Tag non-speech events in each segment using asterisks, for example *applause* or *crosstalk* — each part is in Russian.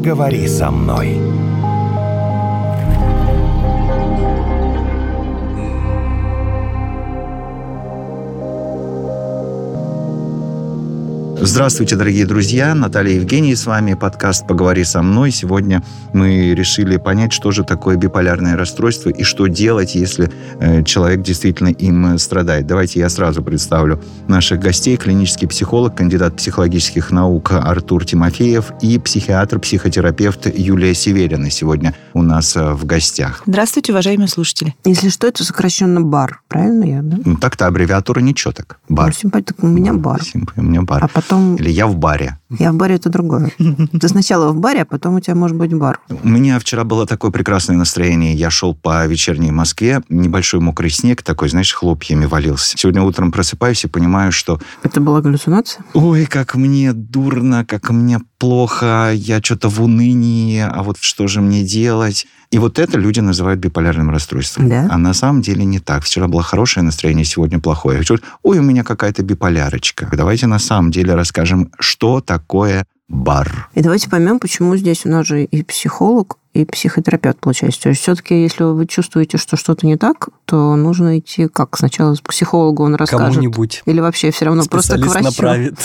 поговори со мной. Здравствуйте, дорогие друзья. Наталья Евгений с вами. Подкаст «Поговори со мной». Сегодня мы решили понять, что же такое биполярное расстройство и что делать, если э, человек действительно им страдает. Давайте я сразу представлю наших гостей. Клинический психолог, кандидат психологических наук Артур Тимофеев и психиатр-психотерапевт Юлия Северина сегодня у нас э, в гостях. Здравствуйте, уважаемые слушатели. Если что, это сокращенно БАР, правильно я, да? Ну, так-то аббревиатура ничего так. БАР. Ну, симпатик, у меня БАР. Симп- У меня бар. А потом... Или я в баре. Я в баре это другое. Ты сначала в баре, а потом у тебя может быть бар. У меня вчера было такое прекрасное настроение. Я шел по вечерней Москве, небольшой мокрый снег такой, знаешь, хлопьями валился. Сегодня утром просыпаюсь и понимаю, что Это была галлюцинация? ой, как мне дурно, как мне плохо, я что-то в унынии, а вот что же мне делать? И вот это люди называют биполярным расстройством. Да? А на самом деле не так. Вчера было хорошее настроение, сегодня плохое. Ой, у меня какая-то биполярочка. Давайте на самом деле расскажем, что такое бар. И давайте поймем, почему здесь у нас же и психолог, и психотерапевт получается. То есть все-таки, если вы чувствуете, что что-то не так, то нужно идти как? Сначала к психологу он расскажет. Кому-нибудь. Или вообще все равно просто к врачу. направит.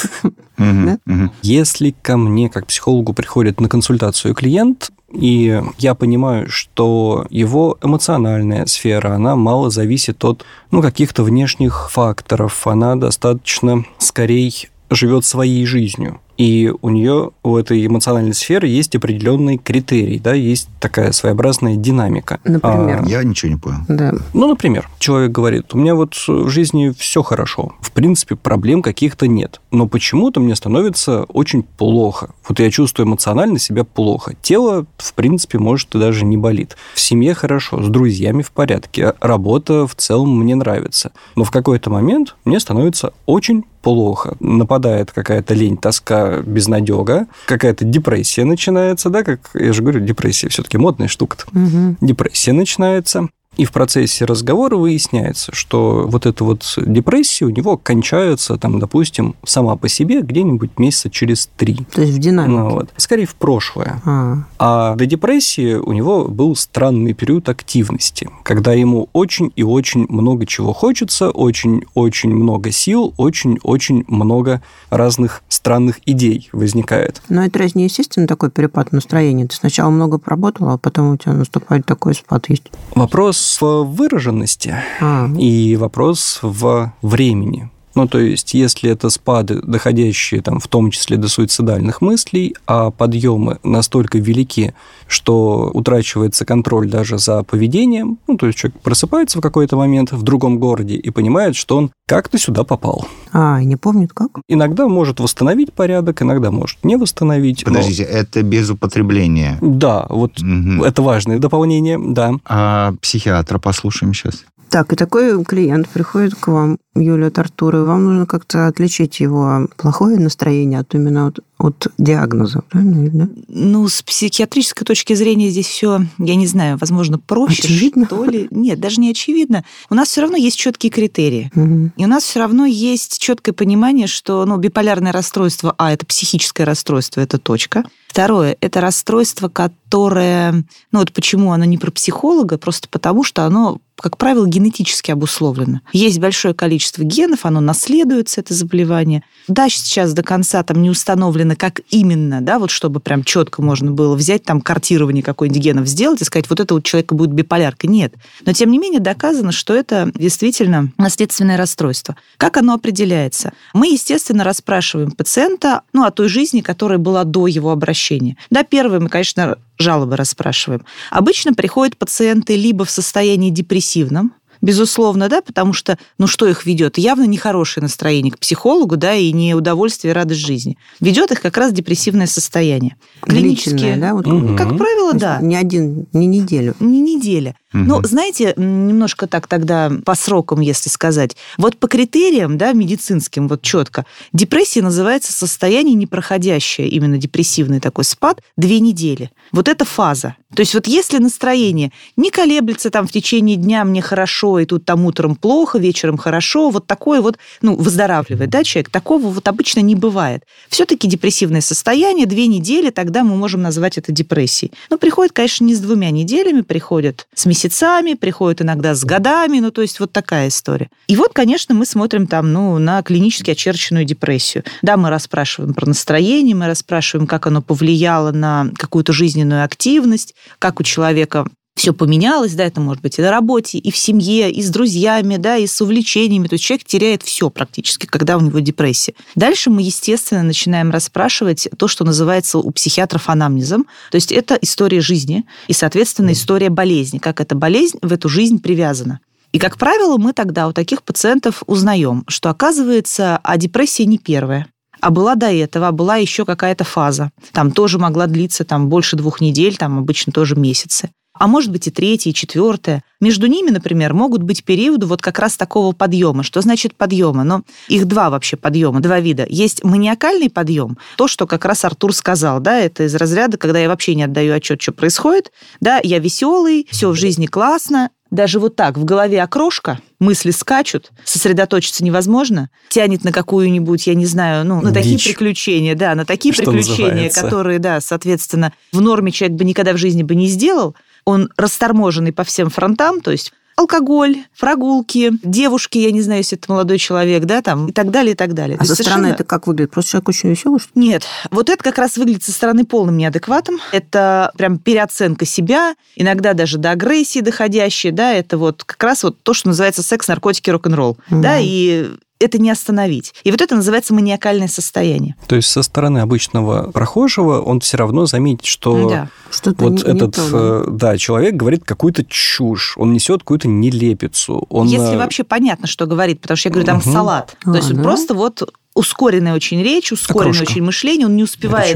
*laughs* Если ко мне, как психологу, приходит на консультацию клиент, и я понимаю, что его эмоциональная сфера, она мало зависит от ну, каких-то внешних факторов, она достаточно скорее живет своей жизнью. И у нее, у этой эмоциональной сферы есть определенные критерии, да, есть такая своеобразная динамика. Например? А, Я ничего не понял. Да. Ну, например, человек говорит, у меня вот в жизни все хорошо, в принципе, проблем каких-то нет, но почему-то мне становится очень плохо. Вот я чувствую эмоционально себя плохо. Тело, в принципе, может и даже не болит. В семье хорошо, с друзьями в порядке, работа в целом мне нравится. Но в какой-то момент мне становится очень плохо. Нападает какая-то лень, тоска, безнадега, какая-то депрессия начинается, да, как я же говорю, депрессия все-таки модная штука-то Мгм. депрессия начинается. И в процессе разговора выясняется, что вот эта вот депрессия у него кончается, там, допустим, сама по себе где-нибудь месяца через три. То есть в динамике. Ну, вот. Скорее в прошлое. А, А до депрессии у него был странный период активности, когда ему очень и очень много чего хочется, очень-очень много сил, очень-очень много разных странных идей возникает. но это разве не естественно такой перепад настроения? Ты сначала много поработал, а потом у тебя наступает такой спад есть. Вопрос в выраженности А, и вопрос в времени. Ну, то есть, если это спады, доходящие там, в том числе до суицидальных мыслей, а подъемы настолько велики, что утрачивается контроль даже за поведением, ну, то есть человек просыпается в какой-то момент в другом городе и понимает, что он как-то сюда попал. а, и не помнит как? Иногда может восстановить порядок, иногда может не восстановить. но- Подождите, это без употребления. Да, вот Мгм. это важное дополнение, да. А психиатра послушаем сейчас. Так, и такой клиент приходит к вам, Юлия от Артура, и вам нужно как-то отличить его плохое настроение от именно от, от диагноза, правильно? да? Ну, с психиатрической точки зрения здесь все, я не знаю, возможно, проще, Очевидно? что ли. Нет, даже не очевидно. У нас все равно есть четкие критерии. Мгм. И у нас все равно есть четкое понимание, что ну, биполярное расстройство, а, это психическое расстройство, это точка. Второе, это расстройство, которое, ну вот почему оно не про психолога, просто потому что оно, как правило, генетически обусловлено. Есть большое количество генов, оно наследуется, это заболевание. Да, сейчас до конца там не установлено, как именно, да, вот чтобы прям четко можно было взять там картирование какой-нибудь генов сделать и сказать, вот это у человека будет биполярка. Нет. Но тем не менее доказано, что это действительно наследственное расстройство. Как оно определяется? Мы, естественно, расспрашиваем пациента ну, о той жизни, которая была до его обращения. Да, первое, мы, конечно, жалобы расспрашиваем. Обычно приходят пациенты либо в состоянии депрессивном, безусловно, да, потому что, ну, что их ведет? Явно нехорошее настроение к психологу, да, и не удовольствие, и радость жизни. Ведет их как раз депрессивное состояние. Длительное, да? Вот, Мгм. Как правило, да. Не один, не неделю. Не неделя. Мгм. Ну, знаете, немножко так тогда по срокам, если сказать. Вот по критериям, да, медицинским, вот четко, депрессия называется состояние непроходящее, именно депрессивный такой спад, две недели. Вот это фаза. То есть вот если настроение не колеблется там в течение дня, мне хорошо, и тут там утром плохо, вечером хорошо, вот такое вот, ну, выздоравливает, да, человек. Такого вот обычно не бывает. Все-таки депрессивное состояние, две недели, тогда мы можем назвать это депрессией. Но приходит, конечно, не с двумя неделями, приходят с месяцами, приходят иногда с годами, ну, то есть вот такая история. И вот, конечно, мы смотрим там, ну, на клинически очерченную депрессию. Да, мы расспрашиваем про настроение, мы расспрашиваем, как оно повлияло на какую-то жизненную активность, как у человека все поменялось, да, это может быть и на работе, и в семье, и с друзьями, да, и с увлечениями. То есть человек теряет все практически, когда у него депрессия. Дальше мы, естественно, начинаем расспрашивать то, что называется у психиатров анамнезом. То есть это история жизни и, соответственно, история болезни, как эта болезнь в эту жизнь привязана. И, как правило, мы тогда у таких пациентов узнаем, что, оказывается, а депрессия не первая а была до этого, а была еще какая-то фаза. Там тоже могла длиться там, больше двух недель, там обычно тоже месяцы а может быть и третье, и четвертое. Между ними, например, могут быть периоды вот как раз такого подъема. Что значит подъема? Но их два вообще подъема, два вида. Есть маниакальный подъем, то, что как раз Артур сказал, да, это из разряда, когда я вообще не отдаю отчет, что происходит, да, я веселый, все в жизни классно, даже вот так в голове окрошка, мысли скачут, сосредоточиться невозможно, тянет на какую-нибудь, я не знаю, ну, на Дичь. такие приключения, да, на такие Что приключения, называется. которые, да, соответственно, в норме человек бы никогда в жизни бы не сделал, он расторможенный по всем фронтам, то есть алкоголь, прогулки, девушки, я не знаю, если это молодой человек, да, там, и так далее, и так далее. А со совершенно... стороны это как выглядит? Просто человек очень веселый, что ли? Нет. Вот это как раз выглядит со стороны полным неадекватом. Это прям переоценка себя, иногда даже до агрессии доходящая, да, это вот как раз вот то, что называется секс, наркотики, рок-н-ролл, mm да, и это не остановить. И вот это называется маниакальное состояние. То есть со стороны обычного прохожего он все равно заметит, что да. Что-то вот не, этот не то, да. да, человек говорит какую-то чушь, он несет какую-то нелепицу. Он... Если э, вообще понятно, что говорит, потому что я говорю, там угу. салат. А, то есть да? просто вот ускоренная очень речь, ускоренное Окрошка. очень мышление, он не успевает.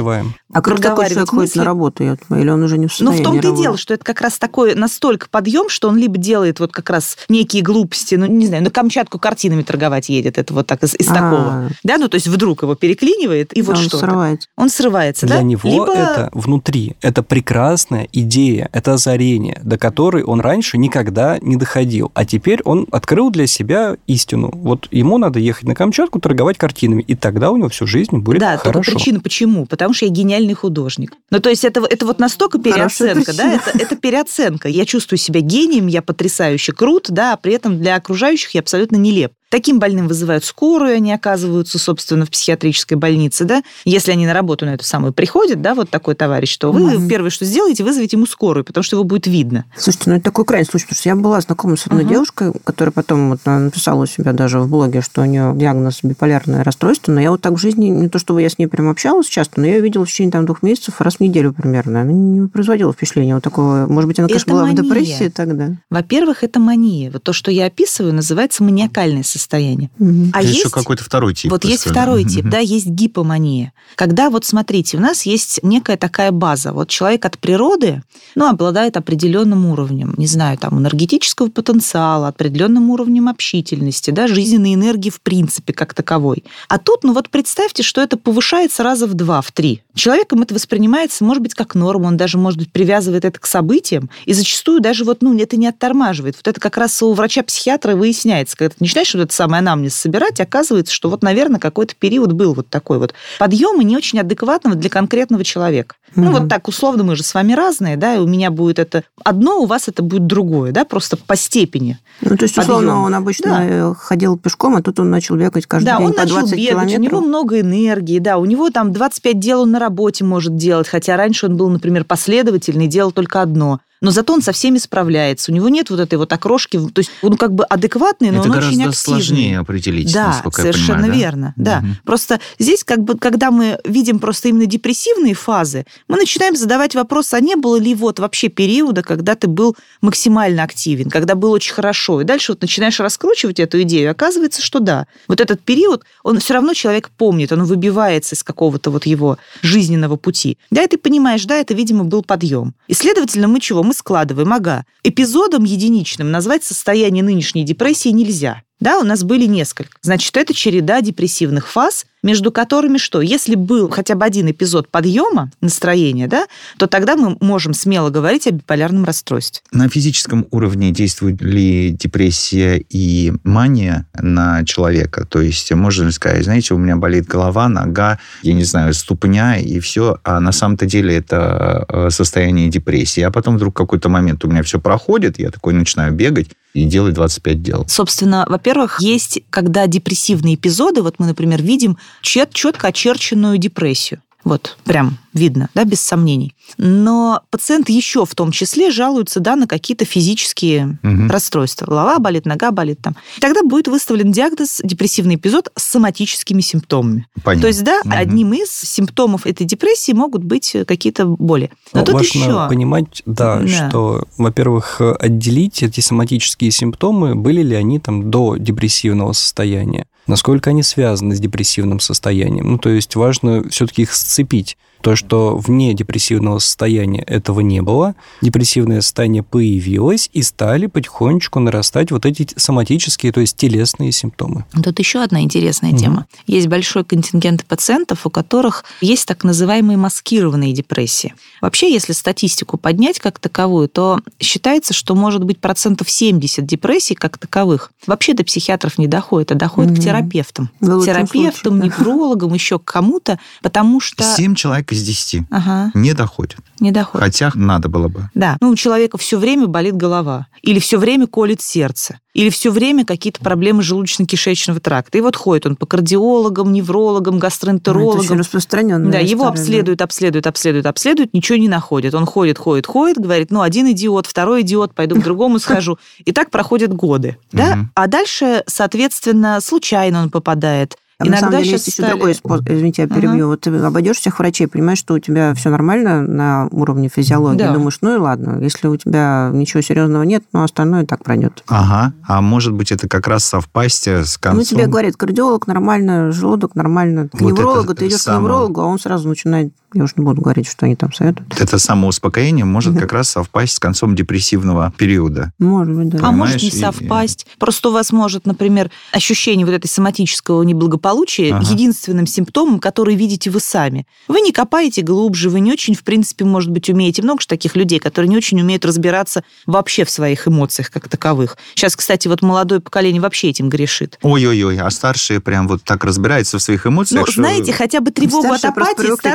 А как такой человек ходит на работу, или он уже не в состоянии Ну, в том-то и дело, что это как раз такой настолько подъем, что он либо делает вот как раз некие глупости, ну, не знаю, на Камчатку картинами торговать едет, это вот так из, из такого. Да, ну, то есть вдруг его переклинивает, и вот он что срывается. Он срывается, Для да? него либо... это внутри, это прекрасная идея, это озарение, до которой он раньше никогда не доходил. А теперь он открыл для себя истину. Вот ему надо ехать на Камчатку, торговать картинами, и тогда у него всю жизнь будет да, хорошо. Да, только причина почему? Потому что я гениальный художник. Ну, то есть это, это вот настолько переоценка, да, это, это переоценка. Я чувствую себя гением, я потрясающе крут, да, а при этом для окружающих я абсолютно нелеп. Таким больным вызывают скорую, они оказываются, собственно, в психиатрической больнице, да. Если они на работу на эту самую приходят, да, вот такой товарищ, то вы mm первое, что сделаете, вызовите ему скорую, потому что его будет видно. Слушайте, ну это такой крайний случай, потому что я была знакома с одной uh девушкой, которая потом вот написала у себя даже в блоге, что у нее диагноз биполярное расстройство, но я вот так в жизни, не то чтобы я с ней прям общалась часто, но я ее видела в течение там двух месяцев раз в неделю примерно. Она не производила впечатления вот такого, может быть, она, конечно, это была мания. в депрессии тогда. Во-первых, это мания. Вот то, что я описываю, называется маниакальное состояние состояние. Угу. А есть, есть еще какой-то второй тип. Вот есть второй тип, да, есть гипомания. Когда вот смотрите, у нас есть некая такая база. Вот человек от природы, ну, обладает определенным уровнем, не знаю, там, энергетического потенциала, определенным уровнем общительности, да, жизненной энергии в принципе как таковой. А тут, ну вот представьте, что это повышается раза в два, в три. Человеком это воспринимается, может быть, как норма, он даже, может быть, привязывает это к событиям, и зачастую даже вот, ну, это не оттормаживает. Вот это как раз у врача-психиатра выясняется, когда ты начинаешь вот это самый анамнез собирать, оказывается, что вот, наверное, какой-то период был вот такой вот подъем и не очень адекватного для конкретного человека. Mm-hmm. Ну, вот так условно, мы же с вами разные, да, и у меня будет это одно, у вас это будет другое, да, просто по степени. Ну, то есть, условно, подъема. он обычно да. ходил пешком, а тут он начал бегать каждый да, день он по начал 20 бегать, километров. у него много энергии, да, у него там 25 дел он на работе может делать, хотя раньше он был, например, последовательный, делал только одно но зато он со всеми справляется. У него нет вот этой вот окрошки, то есть он как бы адекватный, но Это он очень активный. сложнее определить, да, насколько совершенно я понимаю, верно. Да? Да. Угу. Просто здесь как бы, когда мы видим просто именно депрессивные фазы, мы начинаем задавать вопрос, а не было ли вот вообще периода, когда ты был максимально активен, когда было очень хорошо, и дальше вот начинаешь раскручивать эту идею, оказывается, что да, вот этот период, он все равно человек помнит, он выбивается из какого-то вот его жизненного пути. Да, и ты понимаешь, да, это, видимо, был подъем. И, следовательно, мы чего? Мы складываем, ага, эпизодом единичным назвать состояние нынешней депрессии нельзя. Да, у нас были несколько. Значит, это череда депрессивных фаз, между которыми что? Если был хотя бы один эпизод подъема настроения, да, то тогда мы можем смело говорить о биполярном расстройстве. На физическом уровне действует ли депрессия и мания на человека? То есть можно ли сказать, знаете, у меня болит голова, нога, я не знаю, ступня и все, а на самом-то деле это э, состояние депрессии. А потом вдруг какой-то момент у меня все проходит, я такой начинаю бегать, и делать 25 дел. Собственно, во-первых, есть, когда депрессивные эпизоды, вот мы, например, видим чет четко очерченную депрессию. Вот, прям видно, да, без сомнений. Но пациент еще в том числе жалуется, да, на какие-то физические угу. расстройства. Голова болит, нога болит там. Тогда будет выставлен диагноз депрессивный эпизод с соматическими симптомами. Понятно. То есть, да, угу. одним из симптомов этой депрессии могут быть какие-то боли. Но, Но тут важно еще... понимать, да, Да. что, во-первых, отделить эти соматические симптомы, были ли они там до депрессивного состояния, насколько они связаны с депрессивным состоянием. Ну, то есть важно все-таки их сцепить. То, что вне депрессивного состояния этого не было, депрессивное состояние появилось, и стали потихонечку нарастать вот эти соматические, то есть телесные симптомы. Тут еще одна интересная Мгм. тема. Есть большой контингент пациентов, у которых есть так называемые маскированные депрессии. Вообще, если статистику поднять как таковую, то считается, что может быть процентов 70 депрессий как таковых. Вообще до психиатров не доходит, а доходит к Мгм. терапевтам. Лучшем терапевтам, случае, да. неврологам, еще к кому-то, потому что... 7 человек из 10 Ага, не доходят. не доходит. Хотя надо было бы. Да, ну у человека все время болит голова, или все время колет сердце, или все время какие-то проблемы желудочно-кишечного тракта. И вот ходит он по кардиологам, неврологам, Ну, Это гастроэнтерологам. очень распространенная Да, его история, обследуют, обследуют, обследуют, обследуют, ничего не находят. Он ходит, ходит, ходит, говорит, ну, один идиот, второй идиот, пойду к другому схожу. И так проходят годы. Да? А дальше, соответственно, случайно он попадает. А на самом деле есть еще стали- другой способ. Извините, я Ага. перебью. Вот ты обойдешь всех врачей, понимаешь, что у тебя все нормально на уровне физиологии. Да. Думаешь, ну и ладно. Если у тебя ничего серьезного нет, ну остальное так пройдет. Ага. А может быть, это как раз совпасть э, с концом... Ну, тебе говорит, кардиолог нормально, желудок нормально. К Вот неврологу ты идешь самое. к неврологу, а он сразу начинает, я уж не буду говорить, что они там советуют. Это самоуспокоение может как раз совпасть с концом депрессивного периода. Может быть, да. А может не и- совпасть. Просто у вас может, например, ощущение вот этой соматического неблагополучия Ага. единственным симптомом, который видите вы сами. Вы не копаете глубже, вы не очень, в принципе, может быть, умеете. Много же таких людей, которые не очень умеют разбираться вообще в своих эмоциях как таковых. Сейчас, кстати, вот молодое поколение вообще этим грешит. Ой-ой-ой, а старшие прям вот так разбираются в своих эмоциях, Ну, что- знаете, хотя бы тревогу от Старшие просто апатии привыкли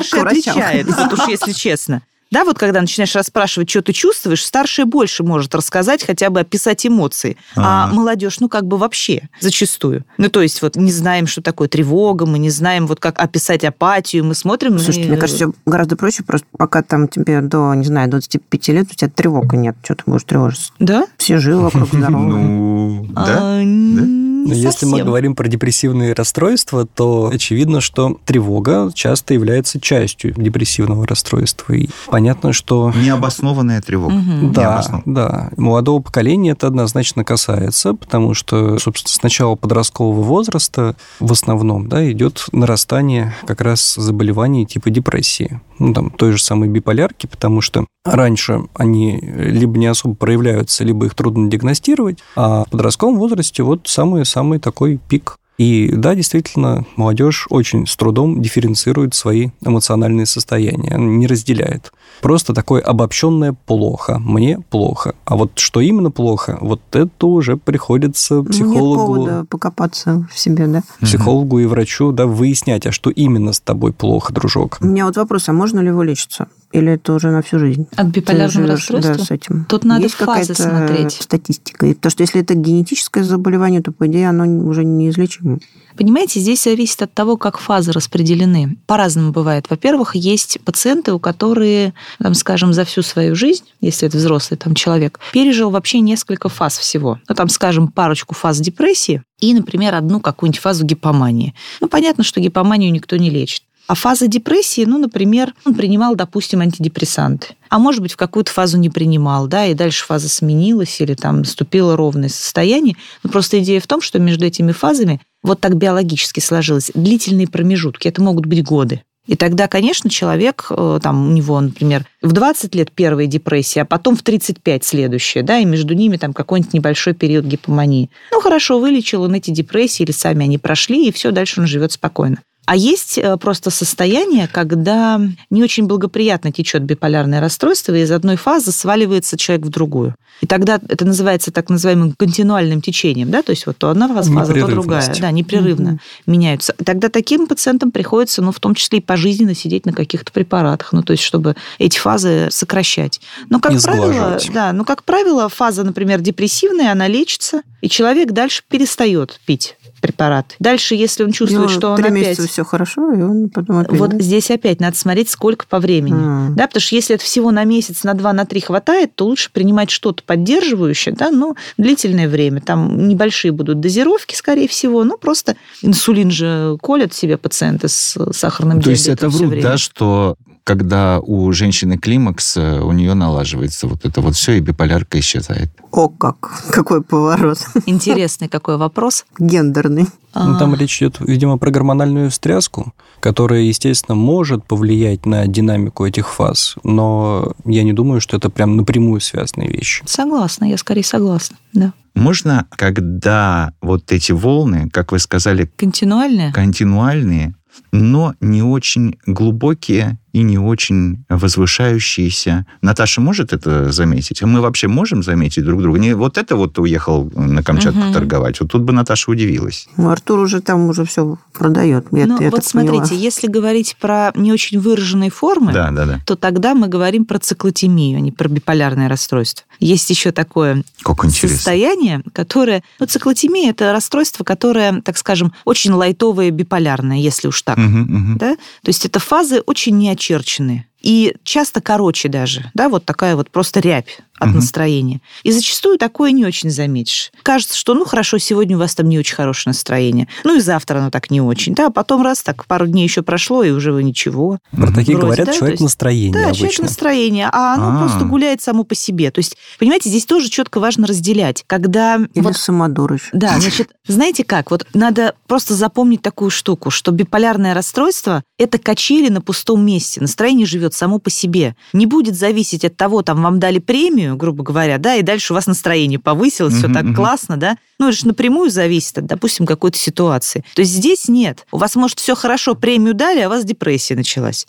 отличает, вот уж если честно. Да, вот когда начинаешь расспрашивать, что ты чувствуешь, старший больше может рассказать, хотя бы описать эмоции. А Ага. молодежь, ну, как бы вообще, зачастую. Ну, то есть вот не знаем, что такое тревога, мы не знаем, вот как описать апатию, мы смотрим... Слушайте, и- мне кажется, гораздо проще, просто пока там тебе до, не знаю, 25 лет, у тебя тревога нет. Что ты будешь тревожиться? Да? Все живы вокруг здоровы. *laughs* Ну, да? А, н- Но не если мы совсем. говорим про депрессивные расстройства, то очевидно, что тревога часто является частью депрессивного расстройства. И понятно, что Необоснованная тревога. Мгм. да, да, молодого поколения это однозначно касается, потому что, собственно, с начала подросткового возраста в основном да, идет нарастание как раз заболеваний типа депрессии. Ну, там, той же самой биполярки, потому что раньше они либо не особо проявляются, либо их трудно диагностировать, а в подростковом возрасте вот самый-самый такой пик. И да, действительно, молодежь очень с трудом дифференцирует свои эмоциональные состояния, не разделяет. Просто такое обобщенное плохо, мне плохо. А вот что именно плохо, вот это уже приходится Ну, Нет психологу, повода покопаться в себе, да? психологу и врачу да, выяснять, а что именно с тобой плохо, дружок. У меня вот вопрос, а можно ли вылечиться? Или это уже на всю жизнь? От биполярного расстройства? Да, с этим. Тут надо Есть фазы смотреть. статистика. И Потому что если это генетическое заболевание, то, по идее, оно уже неизлечимо. Понимаете, здесь зависит от того, как фазы распределены. По-разному бывает. Во-первых, есть пациенты, у которые, там, скажем, за всю свою жизнь, если это взрослый там, человек, пережил вообще несколько фаз всего. Ну, там, скажем, парочку фаз депрессии и, например, одну какую-нибудь фазу гипомании. Ну, понятно, что гипоманию никто не лечит. А фаза депрессии, ну, например, он принимал, допустим, антидепрессанты. А может быть, в какую-то фазу не принимал, да, и дальше фаза сменилась или там наступило ровное состояние. Но просто идея в том, что между этими фазами вот так биологически сложилось длительные промежутки. Это могут быть годы. И тогда, конечно, человек, э, там, у него, например, в 20 лет первая депрессия, а потом в 35 следующая, да, и между ними там какой-нибудь небольшой период гипомании. Ну, хорошо, вылечил он эти депрессии, или сами они прошли, и все, дальше он живет спокойно. А есть э, просто состояние, когда не очень благоприятно течет биполярное расстройство, и из одной фазы сваливается человек в другую. И тогда это называется так называемым континуальным течением, да, то есть вот то одна фаза, то другая, да, непрерывно mm-hmm. меняются. Тогда таким пациентам приходится, ну, в том числе и пожизненно сидеть на каких-то препаратах, ну, то есть чтобы эти фазы сокращать. Но, как правило, да, ну, как правило, фаза, например, депрессивная, она лечится, и человек дальше перестает пить препарат. Дальше, если он чувствует, что он три опять... месяца все хорошо, и он потом опять... Вот здесь опять надо смотреть, сколько по времени. А. Да, потому что если это всего на месяц, на два, на три хватает, то лучше принимать что-то поддерживающее, да, ну, длительное время. Там небольшие будут дозировки, скорее всего, ну, просто инсулин же колят себе пациенты с сахарным то диабетом. То есть это врут, да, что когда у женщины климакс, э, у нее налаживается вот это вот все, и биполярка исчезает. О, как! Какой поворот. Интересный какой вопрос. Гендерный. Ну, там речь идет, видимо, про гормональную встряску, которая, естественно, может повлиять на динамику этих фаз, но я не думаю, что это прям напрямую связанные вещи. Согласна, я скорее согласна, да. Можно, когда вот эти волны, как вы сказали... Континуальные? Континуальные, но не очень глубокие и не очень возвышающиеся. Наташа может это заметить? А мы вообще можем заметить друг друга? Не вот это вот уехал на Камчатку угу. торговать. Вот тут бы Наташа удивилась. Ну, Артур уже там уже все продает. Я, ну, я вот смотрите, поняла. если говорить про не очень выраженные формы, да, да, да. то тогда мы говорим про циклотемию, а не про биполярное расстройство. Есть еще такое как состояние, которое... Ну, циклотемия – это расстройство, которое, так скажем, очень лайтовое биполярное, если уж так. Угу, угу. Да? То есть это фазы очень неочевидные очерчены. И часто короче даже, да, вот такая вот просто рябь от угу. настроения. И зачастую такое не очень заметишь. Кажется, что, ну, хорошо, сегодня у вас там не очень хорошее настроение. Ну, и завтра оно так не очень. Да, а потом раз, так пару дней еще прошло, и уже вы ничего. Про такие Вроде, говорят, да? человек есть, настроение Да, обычно. человек настроение, а оно А-а-а. просто гуляет само по себе. То есть, понимаете, здесь тоже четко важно разделять. Когда... Или вот, самодур Да, значит, знаете как, вот надо просто запомнить такую штуку, что биполярное расстройство – это качели на пустом месте. Настроение живет само по себе. Не будет зависеть от того, там, вам дали премию, премию, грубо говоря, да, и дальше у вас настроение повысилось, все так классно, да, ну, это же напрямую зависит от, допустим, какой-то ситуации. То есть здесь нет. У вас, может, все хорошо, премию дали, а у вас депрессия началась.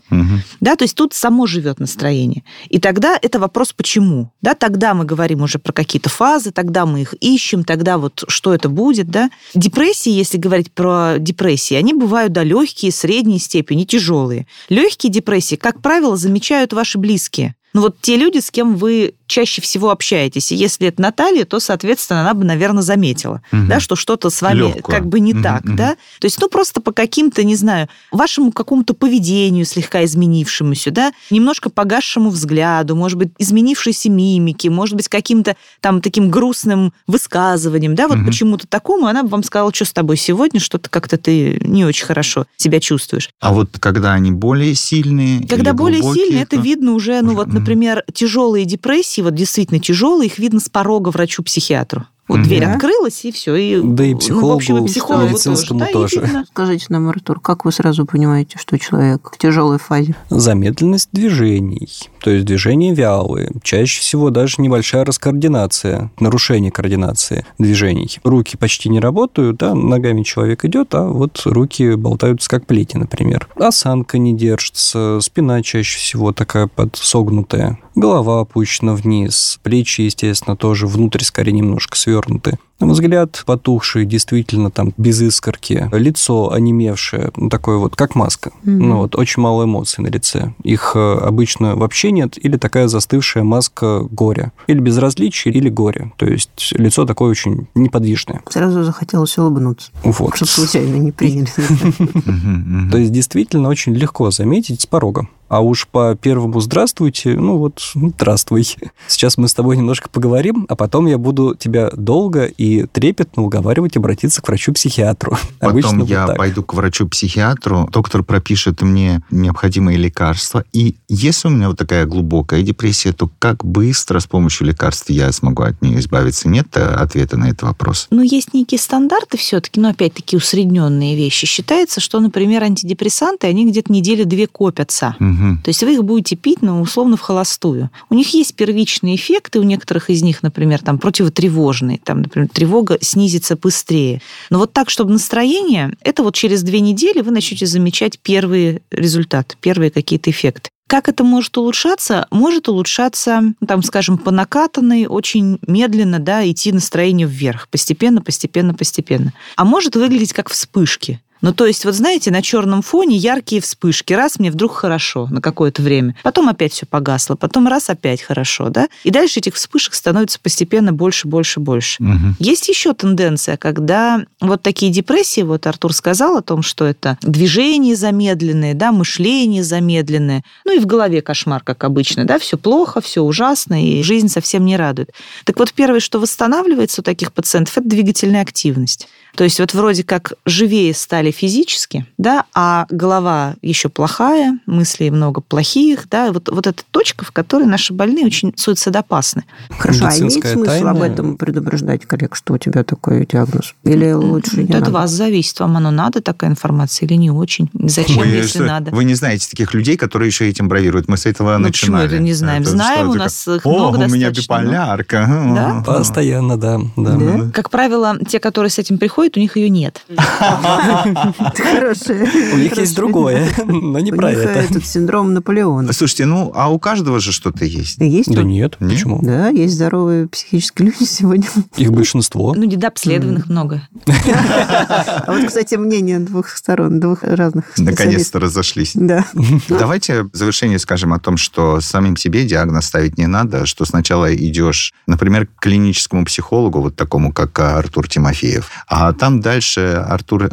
Да, то есть тут само живет настроение. И тогда это вопрос почему. Да, тогда мы говорим уже про какие-то фазы, тогда мы их ищем, тогда вот что это будет, да. Депрессии, если говорить про депрессии, они бывают, да, легкие, средней степени, тяжелые. Легкие депрессии, как правило, замечают ваши близкие. Ну вот те люди, с кем вы чаще всего общаетесь. И если это Наталья, то, соответственно, она бы, наверное, заметила, угу. да, что что-то с вами Легкую. как бы не угу, так, угу. да. То есть, ну, просто по каким-то, не знаю, вашему какому-то поведению слегка изменившемуся, да, немножко погасшему взгляду, может быть, изменившейся мимики, может быть, каким-то там таким грустным высказыванием, да, вот угу. почему-то такому, она бы вам сказала, что с тобой сегодня, что-то как-то ты не очень хорошо себя чувствуешь. А вот когда они более сильные Когда более сильные, это видно уже, ну, вот, например, тяжелые депрессии, вот действительно тяжелые, их видно с порога врачу-психиатру. Вот угу. дверь открылась, и все. И, да и психологу, ну, в общем, и психологу медицинскому тоже. тоже. Да, *laughs* Скажите нам, Артур, как вы сразу понимаете, что человек в тяжелой фазе? Замедленность движений, то есть движения вялые. Чаще всего даже небольшая раскоординация, нарушение координации движений. Руки почти не работают, да, ногами человек идет, а вот руки болтаются как плети, например. Осанка не держится, спина чаще всего такая подсогнутая, голова опущена вниз, плечи, естественно, тоже внутрь скорее немножко свернуты развернуты. Взгляд потухший, действительно там без искорки, лицо онемевшее, ну, такое вот, как маска. Mm-hmm. Ну вот, очень мало эмоций на лице. Их э, обычно вообще нет, или такая застывшая маска горя. Или безразличие, или горе. То есть лицо такое очень неподвижное. Сразу захотелось улыбнуться. Вот. Чтобы случайно не приняли. *laughs* То есть действительно очень легко заметить с порога. А уж по первому «здравствуйте», ну вот «здравствуй». *laughs* Сейчас мы с тобой немножко поговорим, а потом я буду тебя долго и трепетно уговаривать обратиться к врачу-психиатру. *laughs* Потом Обычно я вот пойду к врачу-психиатру, доктор пропишет мне необходимые лекарства. И если у меня вот такая глубокая депрессия, то как быстро с помощью лекарств я смогу от нее избавиться? Нет э, ответа на этот вопрос? Ну, есть некие стандарты все-таки, но опять-таки усредненные вещи. Считается, что, например, антидепрессанты, они где-то недели две копятся. Угу. То есть вы их будете пить, ну, условно, в холостую. У них есть первичные эффекты, у некоторых из них, например, там противотревожные, там, например, тревога снизится быстрее. Но вот так, чтобы настроение, это вот через две недели вы начнете замечать первые результаты, первые какие-то эффекты. Как это может улучшаться? Может улучшаться, там, скажем, по накатанной, очень медленно, да, идти настроение вверх, постепенно, постепенно, постепенно. А может выглядеть как вспышки. Ну, то есть, вот знаете, на черном фоне яркие вспышки. Раз мне вдруг хорошо на какое-то время. Потом опять все погасло. Потом раз опять хорошо, да? И дальше этих вспышек становится постепенно больше, больше, больше. Угу. Есть еще тенденция, когда вот такие депрессии, вот Артур сказал о том, что это движения замедленные, да, мышление замедленное. Ну и в голове кошмар, как обычно, да, все плохо, все ужасно, и жизнь совсем не радует. Так вот, первое, что восстанавливается у таких пациентов, это двигательная активность. То есть вот вроде как живее стали физически, да, а голова еще плохая, мыслей много плохих, да, вот, вот эта точка, в которой наши больные очень суицидопасны. Хорошо, а имеет смысл тайна. об этом предупреждать коллег, что у тебя такой диагноз? Или лучше не Это от надо? вас зависит, вам оно надо, такая информация, или не очень. Зачем, Вы, если что, надо? вы не знаете таких людей, которые еще этим бравируют. Мы с этого Ну, почему начинали. это не знаем? Это Знаем, что у нас их О, много у меня биполярка. Да? Постоянно, да. да. Да? Как правило, те, которые с этим приходят, у них ее нет. *laughs* *laughs* Хорошее. У них есть другое, но не про них это. этот синдром Наполеона. Слушайте, ну, а у каждого же что-то есть. Есть Да нет, почему? Да, есть здоровые психические люди *laughs* сегодня. Их большинство. Ну, недообследованных много. А вот, кстати, мнение двух сторон, двух разных специалистов. Наконец-то разошлись. Да. *laughs* Давайте в завершение скажем о том, что самим себе диагноз ставить не надо, что сначала идешь, например, к клиническому психологу, вот такому, как Артур Тимофеев, а там дальше Артур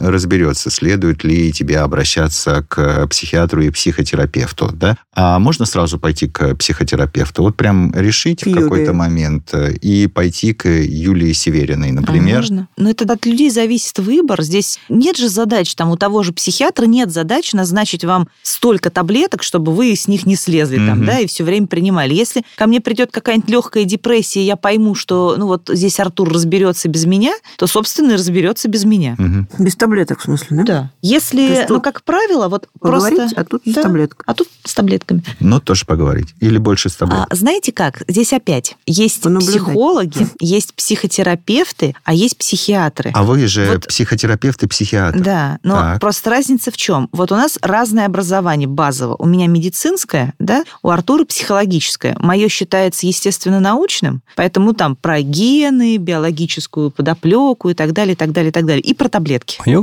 разберется, следует ли тебе обращаться к психиатру и психотерапевту, да? А можно сразу пойти к психотерапевту? Вот прям решить в Юлия. какой-то момент э, и пойти к Юлии Севериной, А например. можно? Но это от людей зависит выбор. Здесь нет же задач, там у того же психиатра нет задач назначить вам столько таблеток, чтобы вы с них не слезли там, Мгм. да, и все время принимали. Если ко мне придет какая-нибудь легкая депрессия, я пойму, что, ну вот здесь Артур разберется без меня, то, собственно, и разберется без меня. Мгм. Без таблеток, в смысле, да? Да. Если, ну, как правило, вот Поговорить, просто... а тут с Да. таблеткой. А тут с таблетками. Но тоже поговорить. Или больше с тобой. А знаете как? Здесь опять есть Понаблюдать. психологи, есть психотерапевты, а есть психиатры. А вы же Вот- психотерапевт и психиатр. Да, но Так. просто разница в чем? Вот у нас разное образование базово. У меня медицинское, да, у Артура психологическое. Мое считается естественно научным, поэтому там про гены, биологическую подоплеку и так далее, и так далее, и так далее. И про таблетки. Мое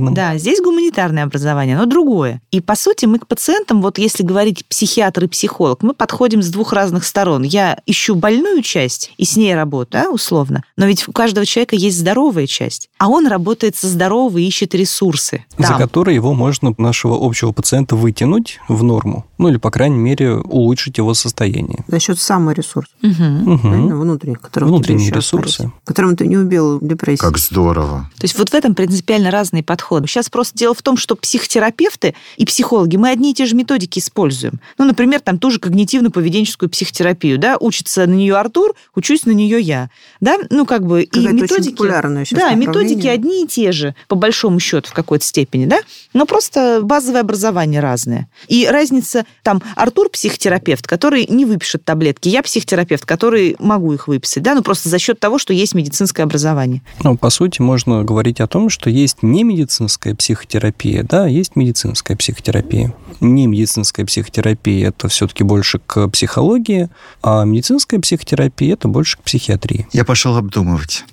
гуманитарным. Да, здесь гуманитарное образование, но другое. И, по сути, мы к пациентам, вот если говорить психиатр и психолог, мы подходим с двух разных сторон. Я ищу больную часть и с ней работаю, да, условно. Но ведь у каждого человека есть здоровая часть. А он работает со здоровой, ищет ресурсы. за Там. которые его можно, нашего общего пациента, вытянуть в норму. Ну, или, по крайней мере, улучшить его состояние. За счет саморесурса, Мгм. Мгм. правильно? Внутренних, которых Внутренние ресурсы. остались, которым ты не убил депрессию. Как здорово. То есть вот в этом принципиально разные подходы. Сейчас просто дело в том, что психотерапевты и психологи, мы одни и те же методики используем. Ну, например, там ту же когнитивно-поведенческую психотерапию, да, учится на нее Артур, учусь на нее я, да, ну, как бы, и методики... Да, методики одни и те же, по большому счету, в какой-то степени, да, но просто базовое образование разное. И разница, там, Артур психотерапевт, который не выпишет таблетки, я психотерапевт, который могу их выписать, да, ну, просто за счет того, что есть медицинское образование. Ну, по сути, можно говорить о том, что есть не медицинская психотерапия, да, есть медицинская психотерапия. Не медицинская психотерапия – это все-таки больше к психологии, а медицинская психотерапия – это больше к психиатрии. Я пошел обдумывать.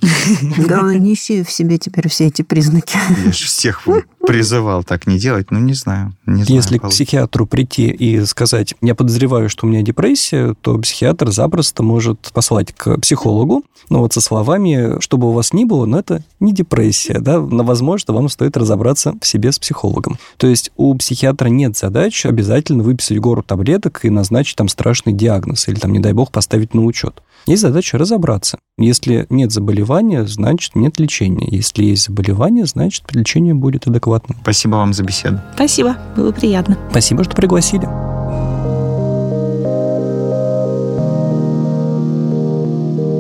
Главное, не ищи в себе теперь все эти признаки. Я же всех призывал так не делать. Ну, не знаю. Не знаю Если к психиатру прийти и сказать, я подозреваю, что у меня депрессия, то психиатр запросто может послать к психологу, ну вот со словами, чтобы у вас ни было, но это не депрессия, да, но, возможно, вам стоит разобраться в себе с психологом. То есть у психиатра нет задач обязательно выписать гору таблеток и назначить там страшный диагноз или там, не дай бог, поставить на учет. Есть задача разобраться. Если нет заболевания, значит нет лечения. Если есть заболевание, значит лечение будет адекватным. Спасибо вам за беседу. Спасибо, было приятно. Спасибо, что пригласили.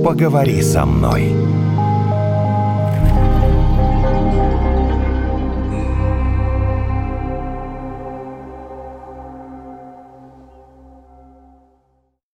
Поговори со мной.